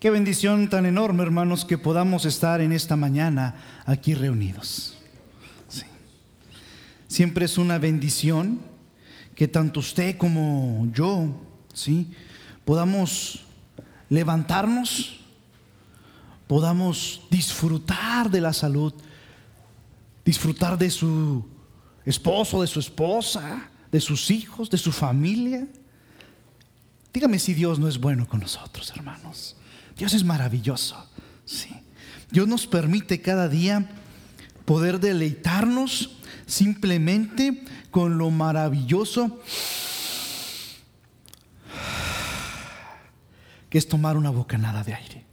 Qué bendición tan enorme, hermanos, que podamos estar en esta mañana aquí reunidos. Siempre es una bendición que tanto usted como yo, ¿sí? Podamos levantarnos, podamos disfrutar de la salud, disfrutar de su esposo, de su esposa, de sus hijos, de su familia. Dígame si Dios no es bueno con nosotros, hermanos. Dios es maravilloso. Sí. Dios nos permite cada día poder deleitarnos simplemente con lo maravilloso que es tomar una bocanada de aire.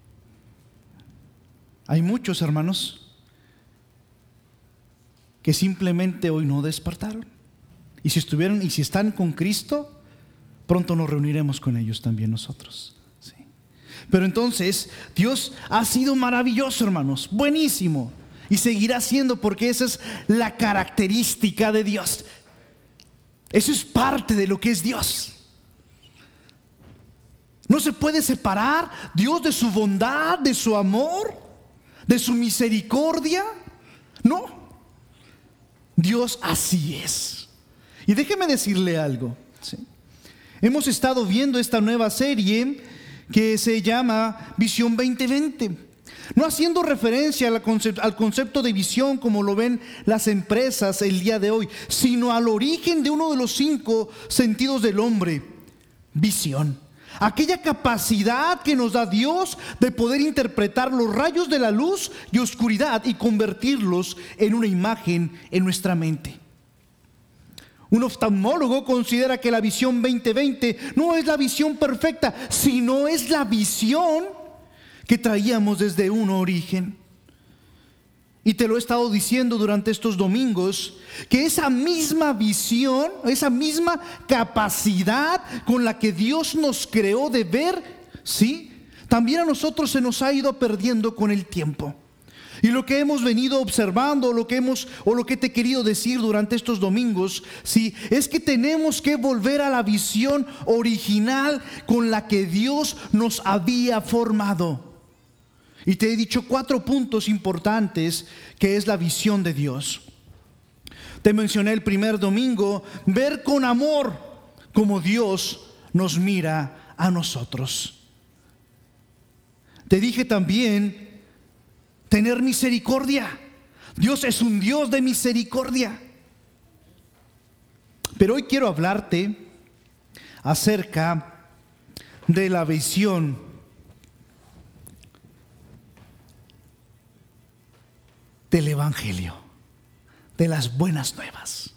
Hay muchos hermanos que simplemente hoy no despertaron. Y si estuvieron y si están con Cristo, pronto nos reuniremos con ellos también nosotros. Pero entonces Dios ha sido maravilloso, hermanos, buenísimo. Y seguirá siendo porque esa es la característica de Dios. Eso es parte de lo que es Dios. No se puede separar Dios de su bondad, de su amor, de su misericordia. No. Dios así es. Y déjeme decirle algo. Hemos estado viendo esta nueva serie que se llama Visión 2020. No haciendo referencia al concepto de visión como lo ven las empresas el día de hoy, sino al origen de uno de los cinco sentidos del hombre, visión. Aquella capacidad que nos da Dios de poder interpretar los rayos de la luz y oscuridad y convertirlos en una imagen en nuestra mente. Un oftalmólogo considera que la visión 2020 no es la visión perfecta, sino es la visión que traíamos desde un origen. Y te lo he estado diciendo durante estos domingos, que esa misma visión, esa misma capacidad con la que Dios nos creó de ver, ¿sí? También a nosotros se nos ha ido perdiendo con el tiempo. Y lo que hemos venido observando, lo que hemos o lo que te he querido decir durante estos domingos, sí, es que tenemos que volver a la visión original con la que Dios nos había formado. Y te he dicho cuatro puntos importantes que es la visión de Dios. Te mencioné el primer domingo, ver con amor como Dios nos mira a nosotros. Te dije también tener misericordia. Dios es un Dios de misericordia. Pero hoy quiero hablarte acerca de la visión del Evangelio, de las buenas nuevas.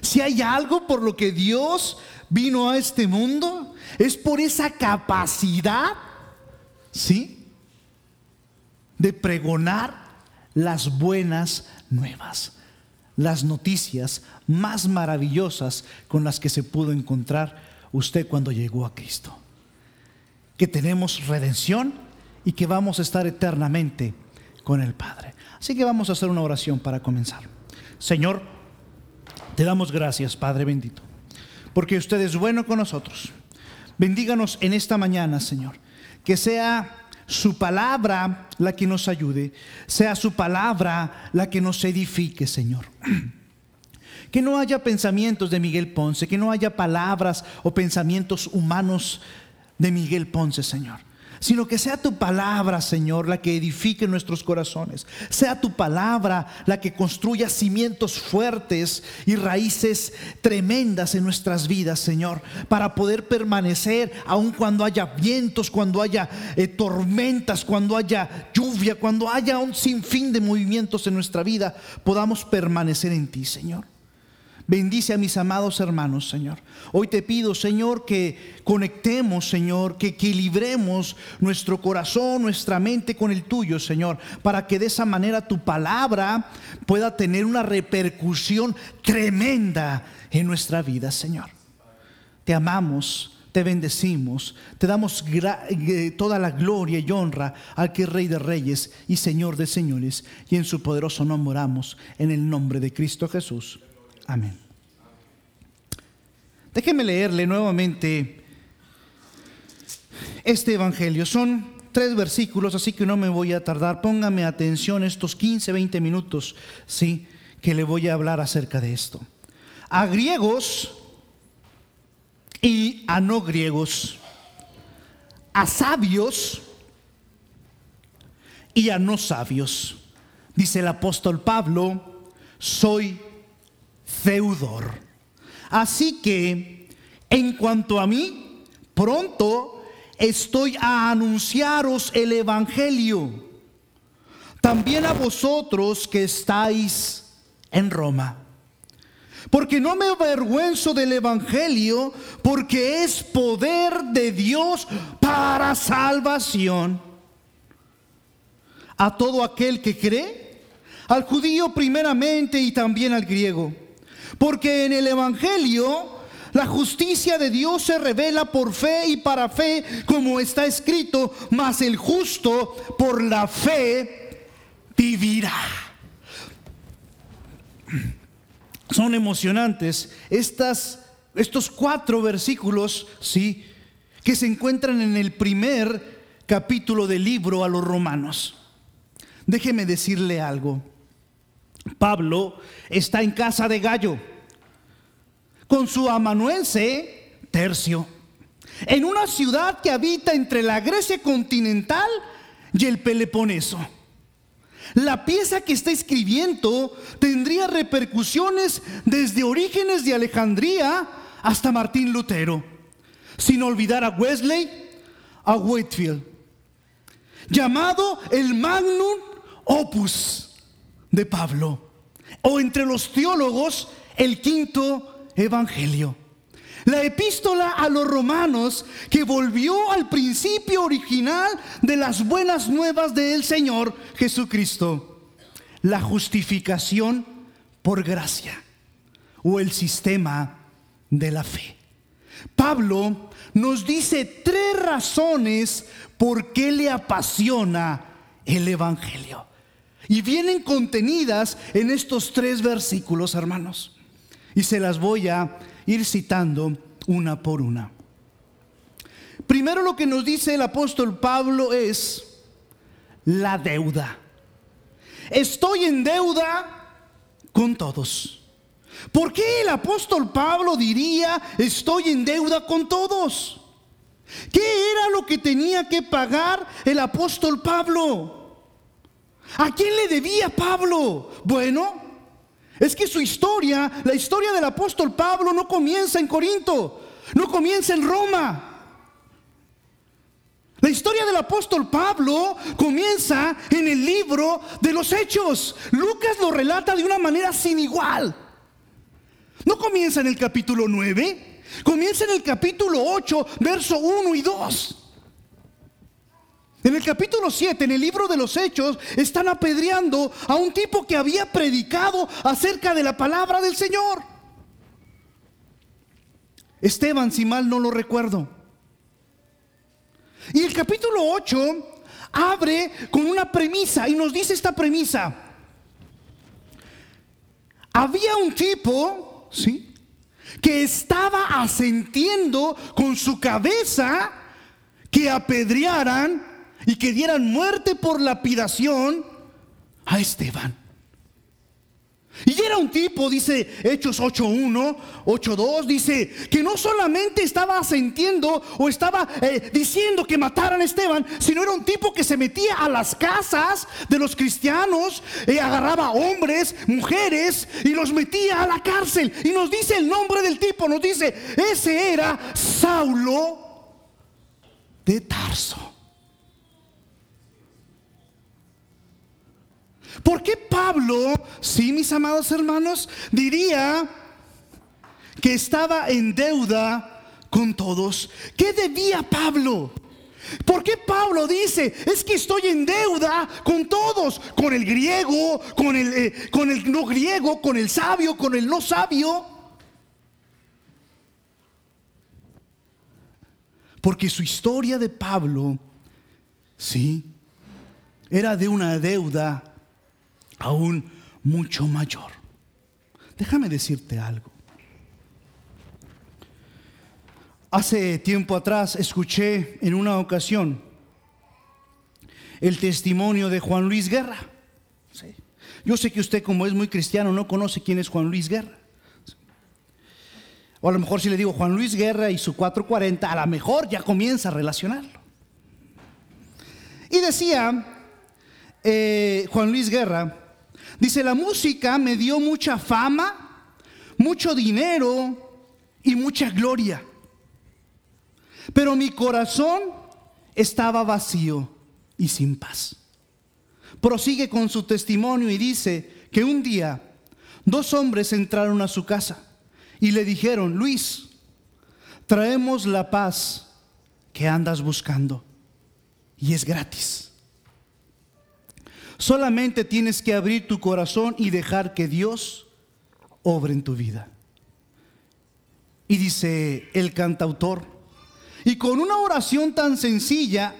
Si hay algo por lo que Dios vino a este mundo, es por esa capacidad, ¿sí? De pregonar las buenas nuevas, las noticias más maravillosas con las que se pudo encontrar usted cuando llegó a Cristo. Que tenemos redención y que vamos a estar eternamente con el Padre. Así que vamos a hacer una oración para comenzar. Señor, te damos gracias, Padre bendito, porque usted es bueno con nosotros. Bendíganos en esta mañana, Señor. Que sea su palabra la que nos ayude, sea su palabra la que nos edifique, Señor. Que no haya pensamientos de Miguel Ponce, que no haya palabras o pensamientos humanos de Miguel Ponce, Señor sino que sea tu palabra, Señor, la que edifique nuestros corazones. Sea tu palabra la que construya cimientos fuertes y raíces tremendas en nuestras vidas, Señor, para poder permanecer aun cuando haya vientos, cuando haya eh, tormentas, cuando haya lluvia, cuando haya un sinfín de movimientos en nuestra vida, podamos permanecer en ti, Señor. Bendice a mis amados hermanos, Señor. Hoy te pido, Señor, que conectemos, Señor, que equilibremos nuestro corazón, nuestra mente con el tuyo, Señor, para que de esa manera tu palabra pueda tener una repercusión tremenda en nuestra vida, Señor. Te amamos, te bendecimos, te damos eh, toda la gloria y honra al que es Rey de Reyes y Señor de Señores, y en su poderoso nombre oramos, en el nombre de Cristo Jesús. Amén. Déjeme leerle nuevamente este Evangelio. Son tres versículos, así que no me voy a tardar. Póngame atención estos 15, 20 minutos, ¿sí? Que le voy a hablar acerca de esto. A griegos y a no griegos, a sabios y a no sabios. Dice el apóstol Pablo, soy deudor. Así que, en cuanto a mí, pronto estoy a anunciaros el Evangelio. También a vosotros que estáis en Roma. Porque no me avergüenzo del Evangelio, porque es poder de Dios para salvación. A todo aquel que cree, al judío primeramente y también al griego. Porque en el Evangelio la justicia de Dios se revela por fe y para fe, como está escrito, mas el justo por la fe vivirá. Son emocionantes estos cuatro versículos, sí, que se encuentran en el primer capítulo del libro a los romanos. Déjeme decirle algo. Pablo está en casa de Gallo con su amanuense tercio, en una ciudad que habita entre la Grecia continental y el Peloponeso. La pieza que está escribiendo tendría repercusiones desde Orígenes de Alejandría hasta Martín Lutero, sin olvidar a Wesley, a Whitfield, llamado el Magnum Opus de Pablo, o entre los teólogos el quinto evangelio. La epístola a los romanos que volvió al principio original de las buenas nuevas del Señor Jesucristo. La justificación por gracia o el sistema de la fe. Pablo nos dice tres razones por qué le apasiona el Evangelio. Y vienen contenidas en estos tres versículos, hermanos. Y se las voy a ir citando una por una. Primero lo que nos dice el apóstol Pablo es la deuda. Estoy en deuda con todos. ¿Por qué el apóstol Pablo diría estoy en deuda con todos? ¿Qué era lo que tenía que pagar el apóstol Pablo? ¿A quién le debía Pablo? Bueno, es que su historia, la historia del apóstol Pablo no comienza en Corinto, no comienza en Roma. La historia del apóstol Pablo comienza en el libro de los Hechos. Lucas lo relata de una manera sin igual. No comienza en el capítulo 9, comienza en el capítulo 8, verso 1 y 2. En el capítulo 7, en el libro de los Hechos, están apedreando a un tipo que había predicado acerca de la palabra del Señor. Esteban, si mal no lo recuerdo. Y el capítulo 8 abre con una premisa y nos dice esta premisa. Había un tipo, ¿sí? Que estaba asentiendo con su cabeza que apedrearan y que dieran muerte por lapidación a Esteban. Y era un tipo, dice Hechos 8.1, 8.2, dice que no solamente estaba asentiendo o estaba eh, diciendo que mataran a Esteban, sino era un tipo que se metía a las casas de los cristianos, eh, agarraba hombres, mujeres y los metía a la cárcel. Y nos dice el nombre del tipo, nos dice, ese era Saulo de Tarso. ¿Por qué Pablo, sí, mis amados hermanos, diría que estaba en deuda con todos? ¿Qué debía Pablo? ¿Por qué Pablo dice, es que estoy en deuda con todos, con el griego, con el, eh, con el no griego, con el sabio, con el no sabio? Porque su historia de Pablo, sí, era de una deuda aún mucho mayor. Déjame decirte algo. Hace tiempo atrás escuché en una ocasión el testimonio de Juan Luis Guerra. Yo sé que usted como es muy cristiano no conoce quién es Juan Luis Guerra. O a lo mejor si le digo Juan Luis Guerra y su 440, a lo mejor ya comienza a relacionarlo. Y decía eh, Juan Luis Guerra, dice, la música me dio mucha fama, mucho dinero y mucha gloria. Pero mi corazón estaba vacío y sin paz. Prosigue con su testimonio y dice que un día dos hombres entraron a su casa y le dijeron, Luis, traemos la paz que andas buscando y es gratis. Solamente tienes que abrir tu corazón y dejar que Dios obre en tu vida. Y dice el cantautor, y con una oración tan sencilla,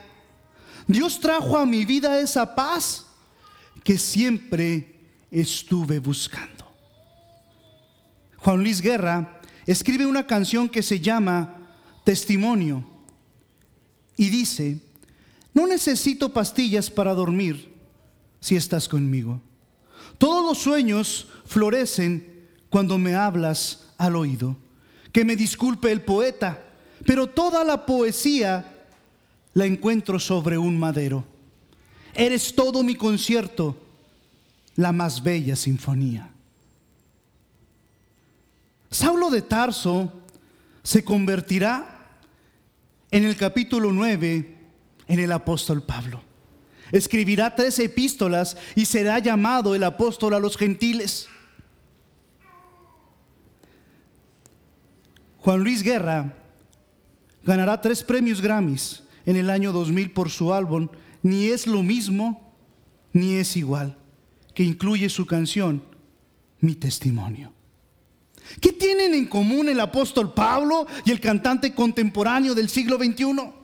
Dios trajo a mi vida esa paz que siempre estuve buscando. Juan Luis Guerra escribe una canción que se llama Testimonio y dice, no necesito pastillas para dormir si estás conmigo. Todos los sueños florecen cuando me hablas al oído. Que me disculpe el poeta, pero toda la poesía la encuentro sobre un madero. Eres todo mi concierto, la más bella sinfonía. Saulo de Tarso se convertirá en el capítulo 9 en el apóstol Pablo. Escribirá tres epístolas y será llamado el apóstol a los gentiles. Juan Luis Guerra ganará tres premios Grammys en el año 2000 por su álbum Ni es lo mismo, ni es igual, que incluye su canción Mi testimonio. ¿Qué tienen en común el apóstol Pablo y el cantante contemporáneo del siglo XXI?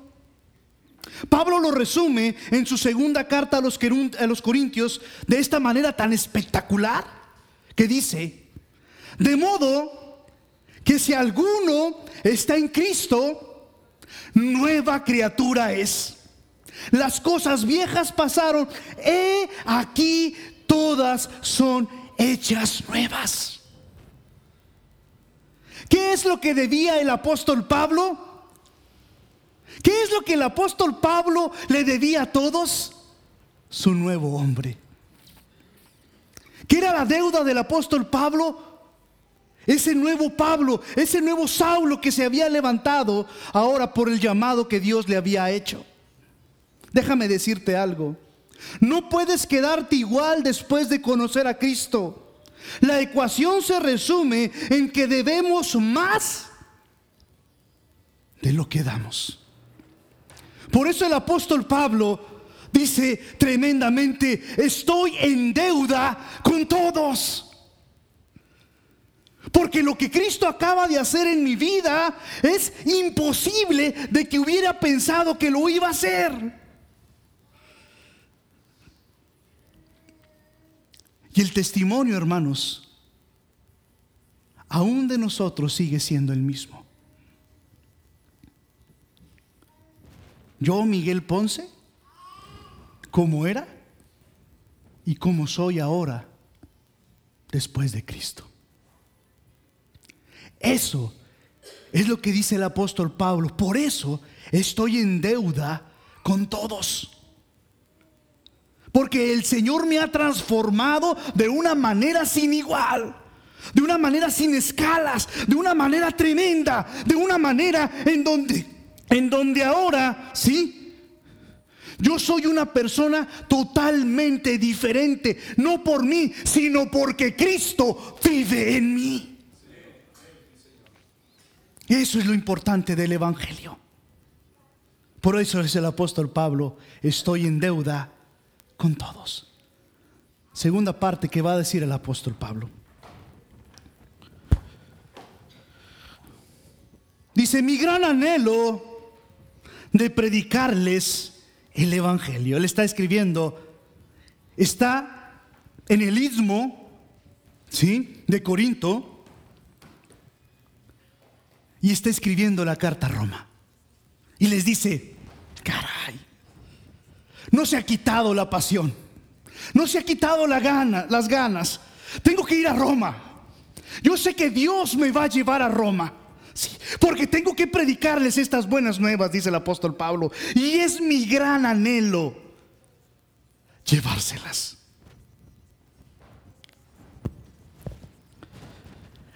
Pablo lo resume en su segunda carta a los, Corintios de esta manera tan espectacular que dice, de modo que si alguno está en Cristo, nueva criatura es. Las cosas viejas pasaron, he aquí todas son hechas nuevas. ¿Qué es lo que debía el apóstol Pablo? ¿Qué es lo que el apóstol Pablo le debía a todos? Su nuevo hombre. ¿Qué era la deuda del apóstol Pablo? Ese nuevo Pablo, ese nuevo Saulo que se había levantado ahora por el llamado que Dios le había hecho. Déjame decirte algo. No puedes quedarte igual después de conocer a Cristo. La ecuación se resume en que debemos más de lo que damos. Por eso el apóstol Pablo dice tremendamente, estoy en deuda con todos. Porque lo que Cristo acaba de hacer en mi vida es imposible de que hubiera pensado que lo iba a hacer. Y el testimonio, hermanos, aún de nosotros sigue siendo el mismo. Yo, Miguel Ponce, como era y como soy ahora después de Cristo. Eso es lo que dice el apóstol Pablo. Por eso estoy en deuda con todos. Porque el Señor me ha transformado de una manera sin igual. De una manera sin escalas, de una manera tremenda, de una manera en donde en donde ahora, ¿sí? Yo soy una persona totalmente diferente, no por mí, sino porque Cristo vive en mí. Eso es lo importante del Evangelio. Por eso es el apóstol Pablo, estoy en deuda con todos. Segunda parte que va a decir el apóstol Pablo. Dice, mi gran anhelo de predicarles el Evangelio. Él está escribiendo, está en el istmo, ¿sí? De Corinto, y está escribiendo la carta a Roma. Y les dice, caray, No se ha quitado la pasión. No se ha quitado la gana, las ganas. Tengo que ir a Roma. Yo sé que Dios me va a llevar a Roma. Sí, porque tengo que predicarles estas buenas nuevas, dice el apóstol Pablo. Y es mi gran anhelo llevárselas.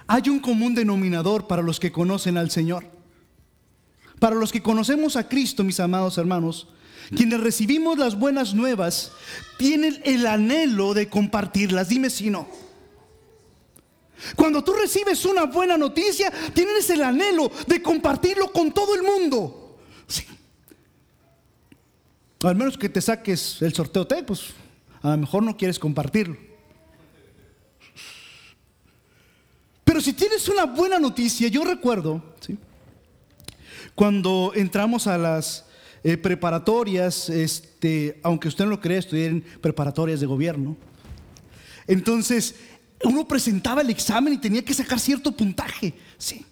Hay un común denominador para los que conocen al Señor. Para los que conocemos a Cristo, mis amados hermanos, quienes recibimos las buenas nuevas, tienen el anhelo de compartirlas. Dime si no. Cuando tú recibes una buena noticia, tienes el anhelo de compartirlo con todo el mundo. Al menos que te saques el sorteo T, pues a lo mejor no quieres compartirlo. Pero si tienes una buena noticia, yo recuerdo, cuando entramos a las eh, preparatorias, este, aunque usted no lo cree, estudié en preparatorias de gobierno. Entonces, uno presentaba el examen y tenía que sacar cierto puntaje, sí.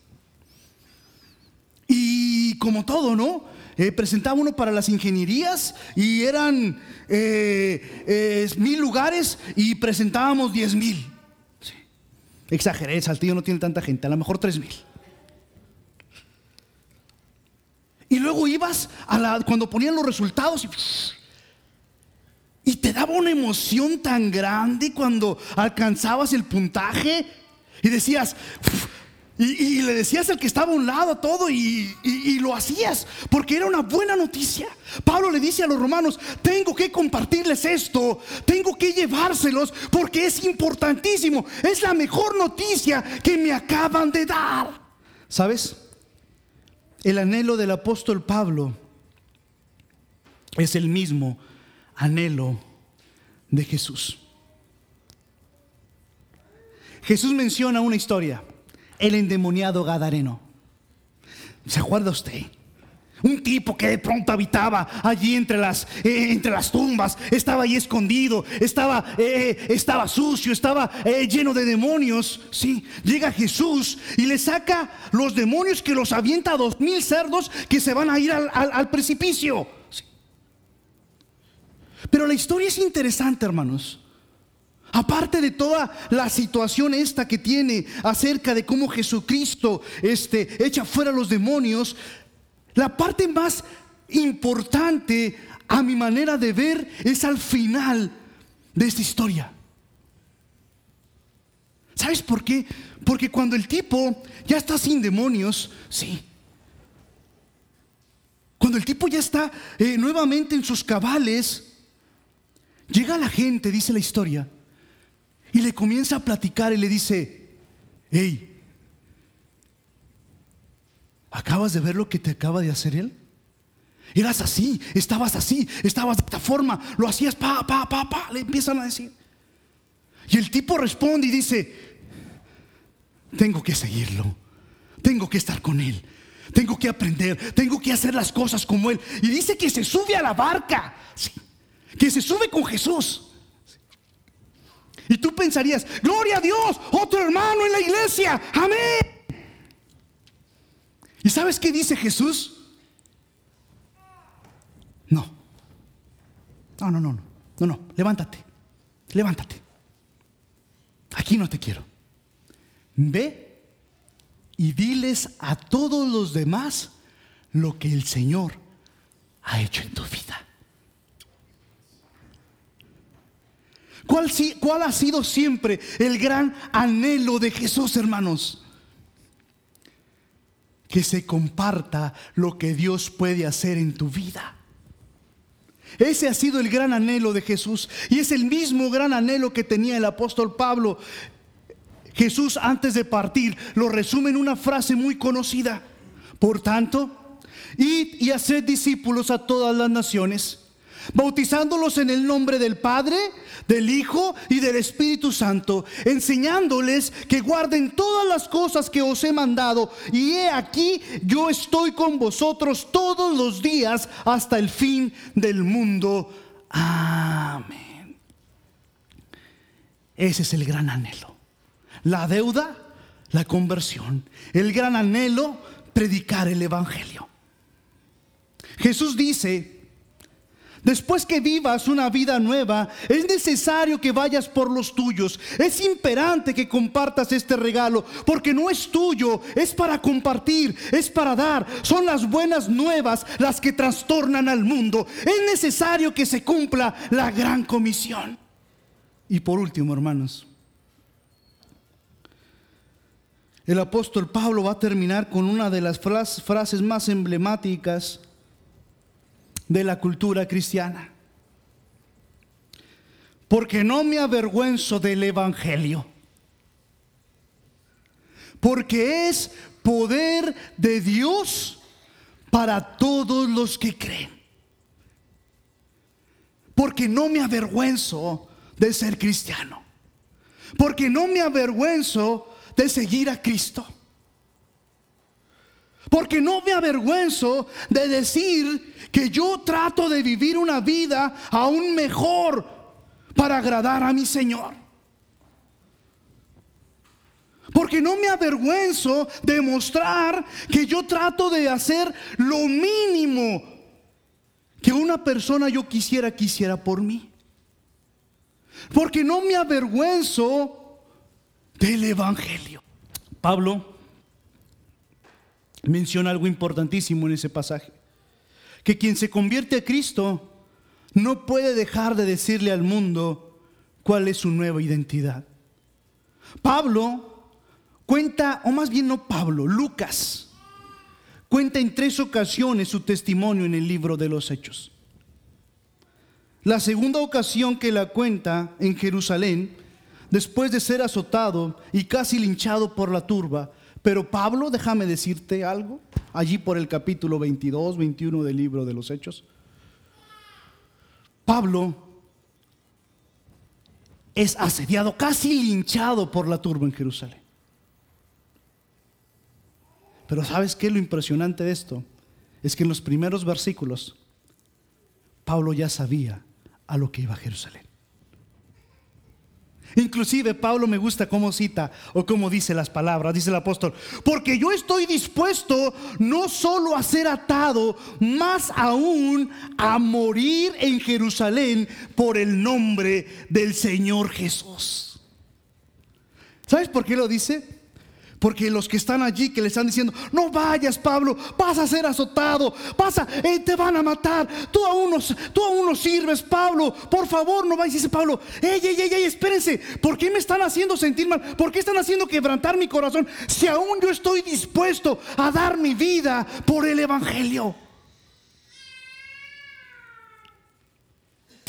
Y como todo, ¿no? Eh, presentaba uno para las ingenierías y eran eh, mil lugares y presentábamos diez mil. Sí. Exageré, Saltillo no tiene tanta gente, a lo mejor tres mil. Y luego ibas a la, cuando ponían los resultados y, daba una emoción tan grande cuando alcanzabas el puntaje y decías, y, le decías al que estaba a un lado todo y, y, lo hacías porque era una buena noticia. Pablo le dice a los romanos, tengo que compartirles esto, tengo que llevárselos porque es importantísimo, es la mejor noticia que me acaban de dar. ¿Sabes? El anhelo del apóstol Pablo es el mismo anhelo de Jesús. Jesús menciona una historia, el endemoniado Gadareno. ¿Se acuerda usted? Un tipo que de pronto habitaba allí entre las, eh, entre las tumbas, estaba allí escondido, estaba, eh, estaba sucio, estaba eh, lleno de demonios. Sí, llega Jesús y le saca los demonios que los avienta a dos mil cerdos que se van a ir al, precipicio. Pero la historia es interesante, hermanos. Aparte de toda la situación esta que tiene acerca de cómo Jesucristo este, echa fuera los demonios, la parte más importante a mi manera de ver es al final de esta historia. ¿Sabes por qué? Porque cuando el tipo ya está sin demonios, sí. Cuando el tipo ya está eh, nuevamente en sus cabales, llega la gente, dice la historia, y le comienza a platicar y le dice, hey, ¿Acabas de ver lo que te acaba de hacer él? Eras así, estabas así, estabas de esta forma, lo hacías pa, pa, pa, pa, le empiezan a decir. Y el tipo responde y dice, tengo que seguirlo, tengo que estar con él, tengo que aprender, tengo que hacer las cosas como él. Y dice que se sube a la barca, que se sube con Jesús. Y tú pensarías, gloria a Dios, otro hermano en la iglesia, amén. ¿Y sabes qué dice Jesús? No. No, no, no, no, no, levántate, levántate. Aquí no te quiero. Ve y diles a todos los demás lo que el Señor ha hecho en tu vida. ¿Cuál, ¿Cuál, ha sido siempre el gran anhelo de Jesús, hermanos? que se comparta lo que Dios puede hacer en tu vida. Ese ha sido el gran anhelo de Jesús y es el mismo gran anhelo que tenía el apóstol Pablo. Jesús antes de partir lo resume en una frase muy conocida. Por tanto, id y haced discípulos a todas las naciones bautizándolos en el nombre del Padre, del Hijo y del Espíritu Santo, enseñándoles que guarden todas las cosas que os he mandado. Y he aquí, yo estoy con vosotros todos los días hasta el fin del mundo. Amén. Ese es el gran anhelo. La deuda, la conversión. El gran anhelo, predicar el Evangelio. Jesús dice, Después que vivas una vida nueva, es necesario que vayas por los tuyos. Es imperante que compartas este regalo, porque no es tuyo, es para compartir, es para dar. Son las buenas nuevas las que trastornan al mundo. Es necesario que se cumpla la gran comisión. Y por último, hermanos, el apóstol Pablo va a terminar con una de las frases más emblemáticas de la cultura cristiana. Porque no me avergüenzo del Evangelio. Porque es poder de Dios para todos los que creen. Porque no me avergüenzo de ser cristiano. Porque no me avergüenzo de seguir a Cristo. Porque no me avergüenzo de decir que yo trato de vivir una vida aún mejor para agradar a mi Señor. Porque no me avergüenzo de mostrar que yo trato de hacer lo mínimo que una persona yo quisiera quisiera por mí. Porque no me avergüenzo del Evangelio. Pablo menciona algo importantísimo en ese pasaje. Que quien se convierte a Cristo no puede dejar de decirle al mundo cuál es su nueva identidad. Pablo cuenta, o más bien no Pablo, Lucas, cuenta en tres ocasiones su testimonio en el libro de los Hechos. La segunda ocasión que la cuenta en Jerusalén, después de ser azotado y casi linchado por la turba, pero Pablo, déjame decirte algo, allí por el capítulo 22, 21 del libro de los Hechos. Pablo es asediado, casi linchado por la turba en Jerusalén. Pero ¿sabes qué? Lo impresionante de esto es que en los primeros versículos Pablo ya sabía a lo que iba a Jerusalén. Inclusive Pablo me gusta cómo cita o cómo dice las palabras, dice el apóstol, porque yo estoy dispuesto no solo a ser atado, más aún a morir en Jerusalén por el nombre del Señor Jesús. ¿Sabes por qué lo dice? Porque los que están allí, que le están diciendo, no vayas Pablo, vas a ser azotado, vas eh, te van a matar, tú aún, no, tú aún no sirves Pablo, por favor no vayas. Dice Pablo, ey, ey, ey, ey, espérense, ¿por qué me están haciendo sentir mal? ¿Por qué están haciendo quebrantar mi corazón? Si aún yo estoy dispuesto a dar mi vida por el Evangelio.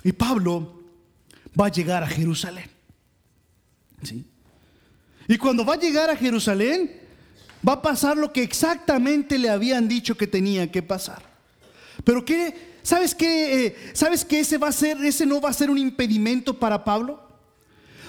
Y Pablo va a llegar a Jerusalén. ¿Sí? Y cuando va a llegar a Jerusalén, va a pasar lo que exactamente le habían dicho que tenía que pasar. Pero qué, ¿sabes qué? Eh, ¿Sabes que ese va a ser, ese no va a ser un impedimento para Pablo?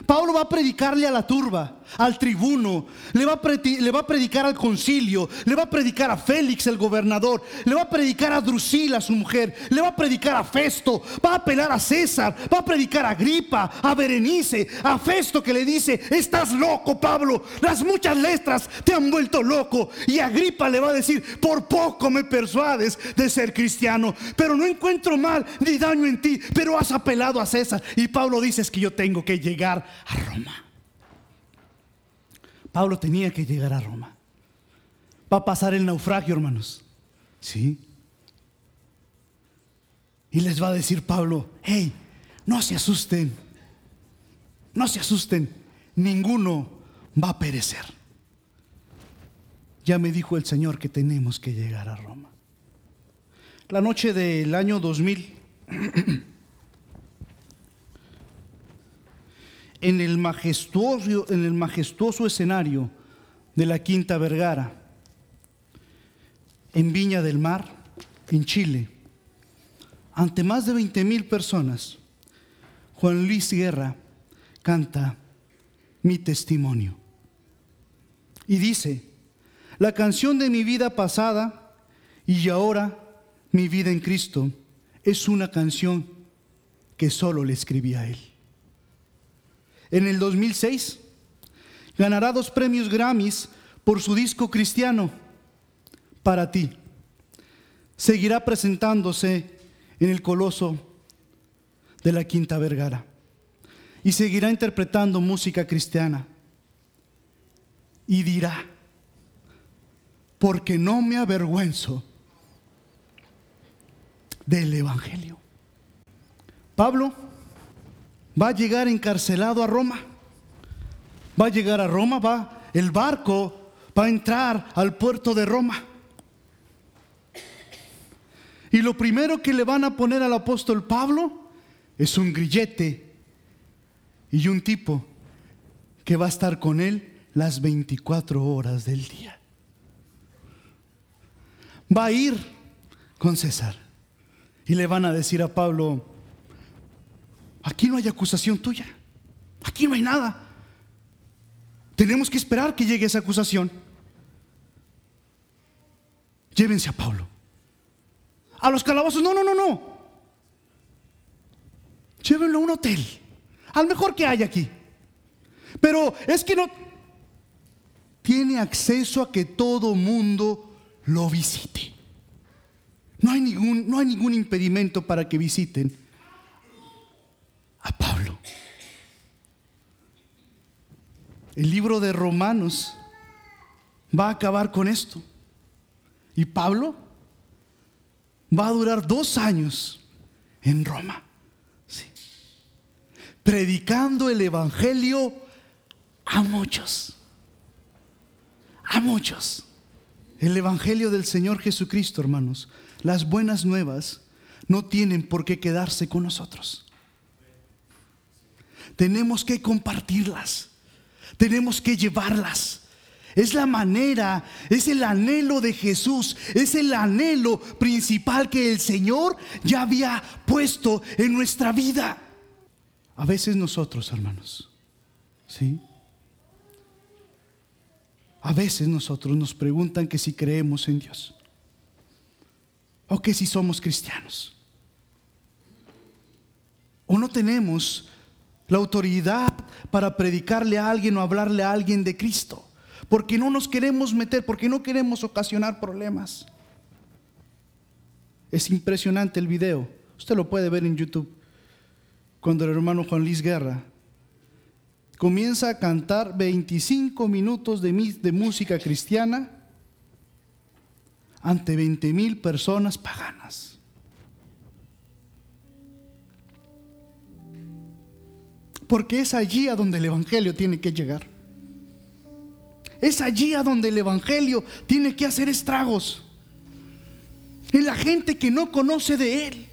Pablo va a predicarle a la turba, al tribuno, le va, a predicar al concilio, le va a predicar a Félix el gobernador, le va a predicar a Drusila su mujer, le va a predicar a Festo, va a apelar a César, va a predicar a Agripa, a Berenice, a Festo que le dice, estás loco Pablo, las muchas letras te han vuelto loco. Y Agripa le va a decir, por poco me persuades de ser cristiano, pero no encuentro mal ni daño en ti, pero has apelado a César. Y Pablo dice, es que yo tengo que llegar a Roma. Pablo tenía que llegar a Roma. Va a pasar el naufragio, hermanos. ¿Sí? Y les va a decir Pablo, hey, no se asusten, no se asusten, ninguno va a perecer. Ya me dijo el Señor que tenemos que llegar a Roma. La noche del año 2000, en el majestuoso, escenario de la Quinta Vergara, en Viña del Mar, en Chile, ante más de 20 mil personas, Juan Luis Guerra canta mi testimonio. Y dice, la canción de mi vida pasada y ahora mi vida en Cristo es una canción que solo le escribí a Él en el 2006. Ganará dos premios Grammys por su disco cristiano para ti. Seguirá presentándose en el Coloso de la Quinta Vergara y seguirá interpretando música cristiana y dirá, porque no me avergüenzo del Evangelio. Pablo va a llegar encarcelado a Roma. Va a llegar a Roma, va el barco va a entrar al puerto de Roma. Y lo primero que le van a poner al apóstol Pablo es un grillete y un tipo que va a estar con él las 24 horas del día. Va a ir con César y le van a decir a Pablo, aquí no hay acusación tuya, aquí no hay nada. Tenemos que esperar que llegue esa acusación. Llévense a Pablo. A los calabozos, no, no, no, no. Llévenlo a un hotel, al mejor que hay aquí. Pero es que no tiene acceso a que todo mundo lo visite. No hay ningún, no hay ningún impedimento para que visiten a Pablo. El libro de Romanos va a acabar con esto. Y Pablo va a durar dos años en Roma, predicando el Evangelio a muchos, a muchos. El Evangelio del Señor Jesucristo, hermanos, las buenas nuevas no tienen por qué quedarse con nosotros. Tenemos que compartirlas, tenemos que llevarlas. Es la manera, es el anhelo de Jesús, es el anhelo principal que el Señor ya había puesto en nuestra vida. A veces nosotros, hermanos, ¿sí? A veces nosotros nos preguntan que si creemos en Dios o que si somos cristianos. O no tenemos la autoridad para predicarle a alguien o hablarle a alguien de Cristo porque no nos queremos meter, porque no queremos ocasionar problemas. Es impresionante el video, usted lo puede ver en YouTube, cuando el hermano Juan Luis Guerra comienza a cantar 25 minutos de, de música cristiana ante 20 mil personas paganas. Porque es allí a donde el Evangelio tiene que llegar. Es allí a donde el Evangelio tiene que hacer estragos. En la gente que no conoce de Él.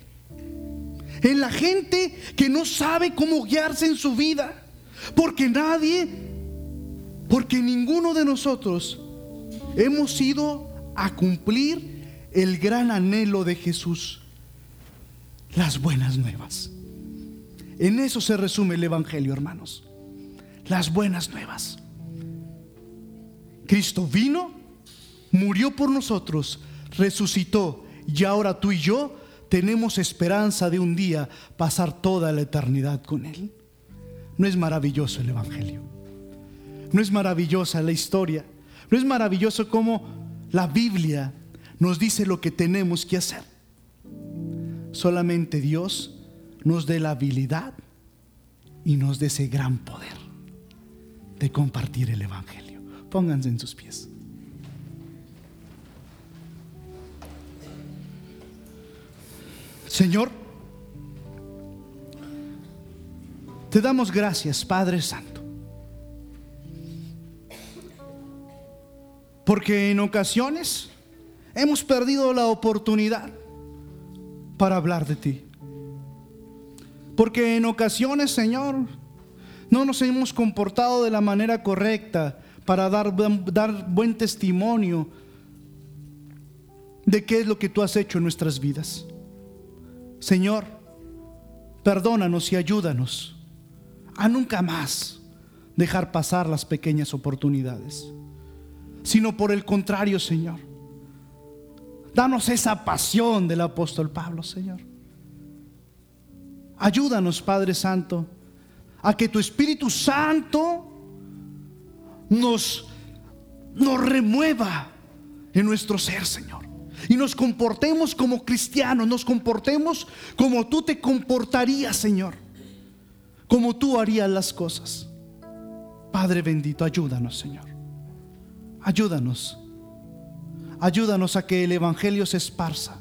En la gente que no sabe cómo guiarse en su vida. Porque nadie, porque ninguno de nosotros hemos ido a cumplir el gran anhelo de Jesús. Las buenas nuevas. En eso se resume el Evangelio, hermanos. Las buenas nuevas. Cristo vino, murió por nosotros, resucitó y ahora tú y yo tenemos esperanza de un día pasar toda la eternidad con Él. ¿No es maravilloso el Evangelio? ¿No es maravillosa la historia? ¿No es maravilloso cómo la Biblia nos dice lo que tenemos que hacer? Solamente Dios nos dé la habilidad y nos dé ese gran poder de compartir el Evangelio. Pónganse en sus pies. Señor, te damos gracias, Padre Santo, porque en ocasiones hemos perdido la oportunidad para hablar de ti. Porque en ocasiones, Señor, no nos hemos comportado de la manera correcta para dar, dar buen testimonio de qué es lo que tú has hecho en nuestras vidas. Señor, perdónanos y ayúdanos a nunca más dejar pasar las pequeñas oportunidades, sino por el contrario, Señor. Danos esa pasión del apóstol Pablo, Señor. Ayúdanos, Padre Santo, a que tu Espíritu Santo nos, nos remueva en nuestro ser, Señor. y nos comportemos como cristianos, nos comportemos como tú te comportarías, Señor, como tú harías las cosas. Padre bendito, ayúdanos, Señor. Ayúdanos. Ayúdanos a que el Evangelio se esparza.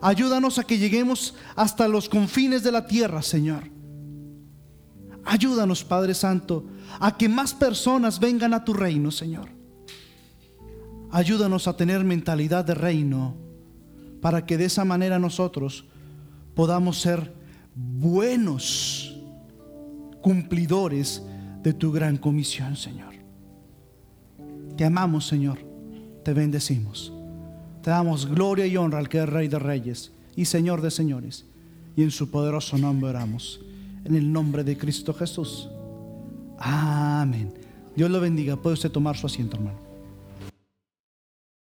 Ayúdanos a que lleguemos hasta los confines de la tierra, Señor. Ayúdanos, Padre Santo, a que más personas vengan a tu reino, Señor. Ayúdanos a tener mentalidad de reino para que de esa manera nosotros podamos ser buenos cumplidores de tu gran comisión, Señor. Te amamos, Señor. Te bendecimos. Te damos gloria y honra al que es Rey de Reyes y Señor de Señores. Y en su poderoso nombre oramos. En el nombre de Cristo Jesús. Amén. Dios lo bendiga. Puede usted tomar su asiento, hermano.